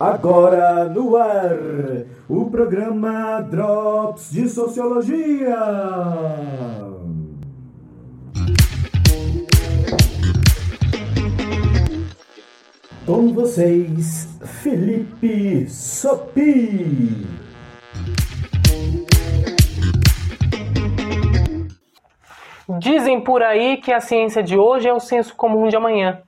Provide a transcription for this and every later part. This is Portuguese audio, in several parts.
Agora no ar, o programa Drops de Sociologia. Com vocês, Felipe Sopi. Dizem por aí que a ciência de hoje é o senso comum de amanhã.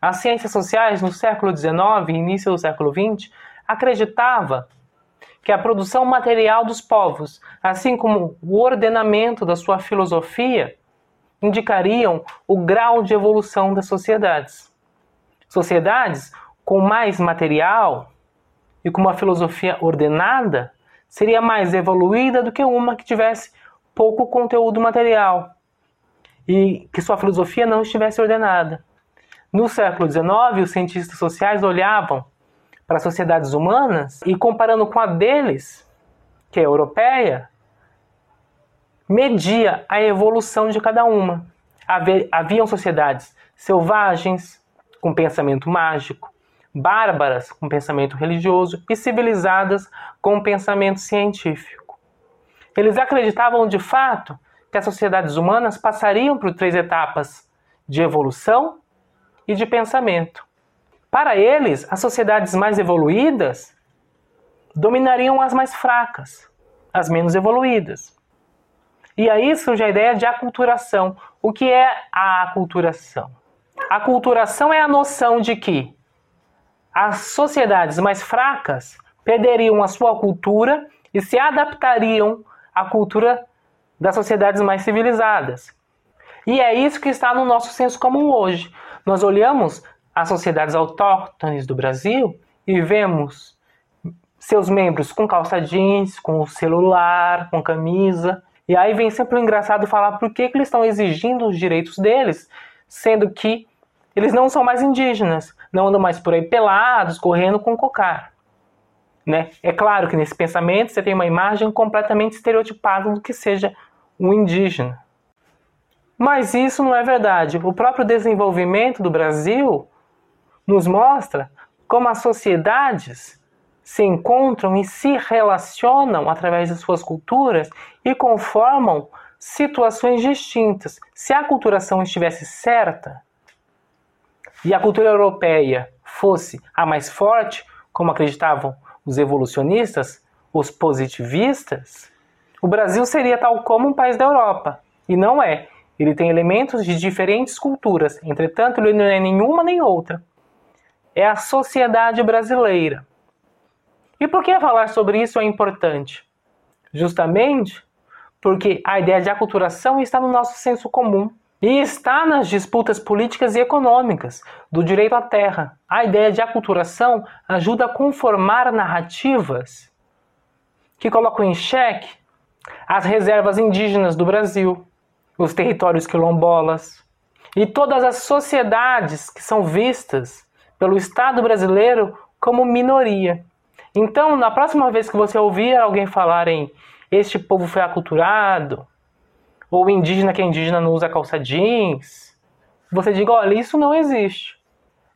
As ciências sociais, no século XIX e início do século XX, acreditava que a produção material dos povos, assim como o ordenamento da sua filosofia, indicariam o grau de evolução das sociedades. Sociedades com mais material e com uma filosofia ordenada seria mais evoluída do que uma que tivesse pouco conteúdo material e que sua filosofia não estivesse ordenada. No século XIX, os cientistas sociais olhavam para as sociedades humanas e, comparando com a deles, que é europeia, media a evolução de cada uma. Haviam sociedades selvagens, com pensamento mágico, bárbaras, com pensamento religioso, e civilizadas, com pensamento científico. Eles acreditavam de fato que as sociedades humanas passariam por três etapas de evolução, e de pensamento. Para eles, as sociedades mais evoluídas dominariam as mais fracas, as menos evoluídas. E aí surge a ideia de aculturação. O que é a aculturação? A aculturação é a noção de que as sociedades mais fracas perderiam a sua cultura e se adaptariam à cultura das sociedades mais civilizadas. E é isso que está no nosso senso comum hoje. Nós olhamos as sociedades autóctones do Brasil e vemos seus membros com calça jeans, com celular, com camisa. E aí vem sempre o engraçado falar por que, que eles estão exigindo os direitos deles, sendo que eles não são mais indígenas, não andam mais por aí pelados, correndo com cocar. Né? É claro que nesse pensamento você tem uma imagem completamente estereotipada do que seja um indígena. Mas isso não é verdade. O próprio desenvolvimento do Brasil nos mostra como as sociedades se encontram e se relacionam através de suas culturas e conformam situações distintas. Se a culturação estivesse certa e a cultura europeia fosse a mais forte, como acreditavam os evolucionistas, os positivistas, o Brasil seria tal como um país da Europa. E não é. Ele tem elementos de diferentes culturas, entretanto, ele não é nenhuma nem outra. É a sociedade brasileira. E por que falar sobre isso é importante? Justamente porque a ideia de aculturação está no nosso senso comum e está nas disputas políticas e econômicas do direito à terra. A ideia de aculturação ajuda a conformar narrativas que colocam em xeque as reservas indígenas do Brasil, os territórios quilombolas e todas as sociedades que são vistas pelo Estado brasileiro como minoria. Então, na próxima vez que você ouvir alguém falar em este povo foi aculturado, ou indígena que é indígena não usa calça jeans, você diga, olha, isso não existe.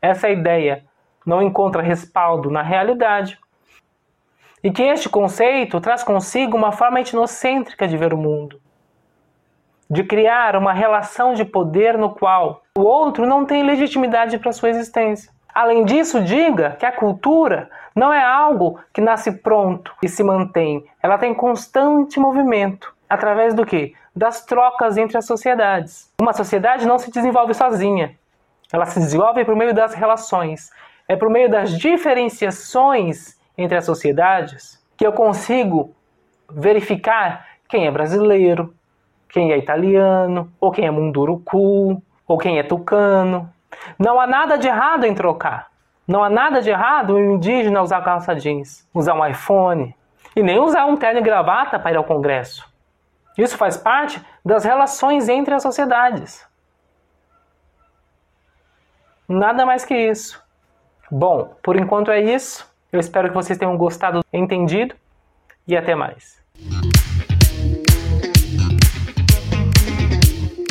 Essa ideia não encontra respaldo na realidade. E que este conceito traz consigo uma forma etnocêntrica de ver o mundo de criar uma relação de poder no qual o outro não tem legitimidade para sua existência. Além disso, diga que a cultura não é algo que nasce pronto e se mantém. Ela tem constante movimento. Através do que? Das trocas entre as sociedades. Uma sociedade não se desenvolve sozinha. Ela se desenvolve por meio das relações. É por meio das diferenciações entre as sociedades que eu consigo verificar quem é brasileiro, quem é italiano, ou quem é munduruku, ou quem é tucano. Não há nada de errado em trocar. Não há nada de errado o indígena usar calça jeans, usar um iPhone e nem usar um terno e gravata para ir ao congresso. Isso faz parte das relações entre as sociedades. Nada mais que isso. Bom, por enquanto é isso. Eu espero que vocês tenham gostado, entendido e até mais.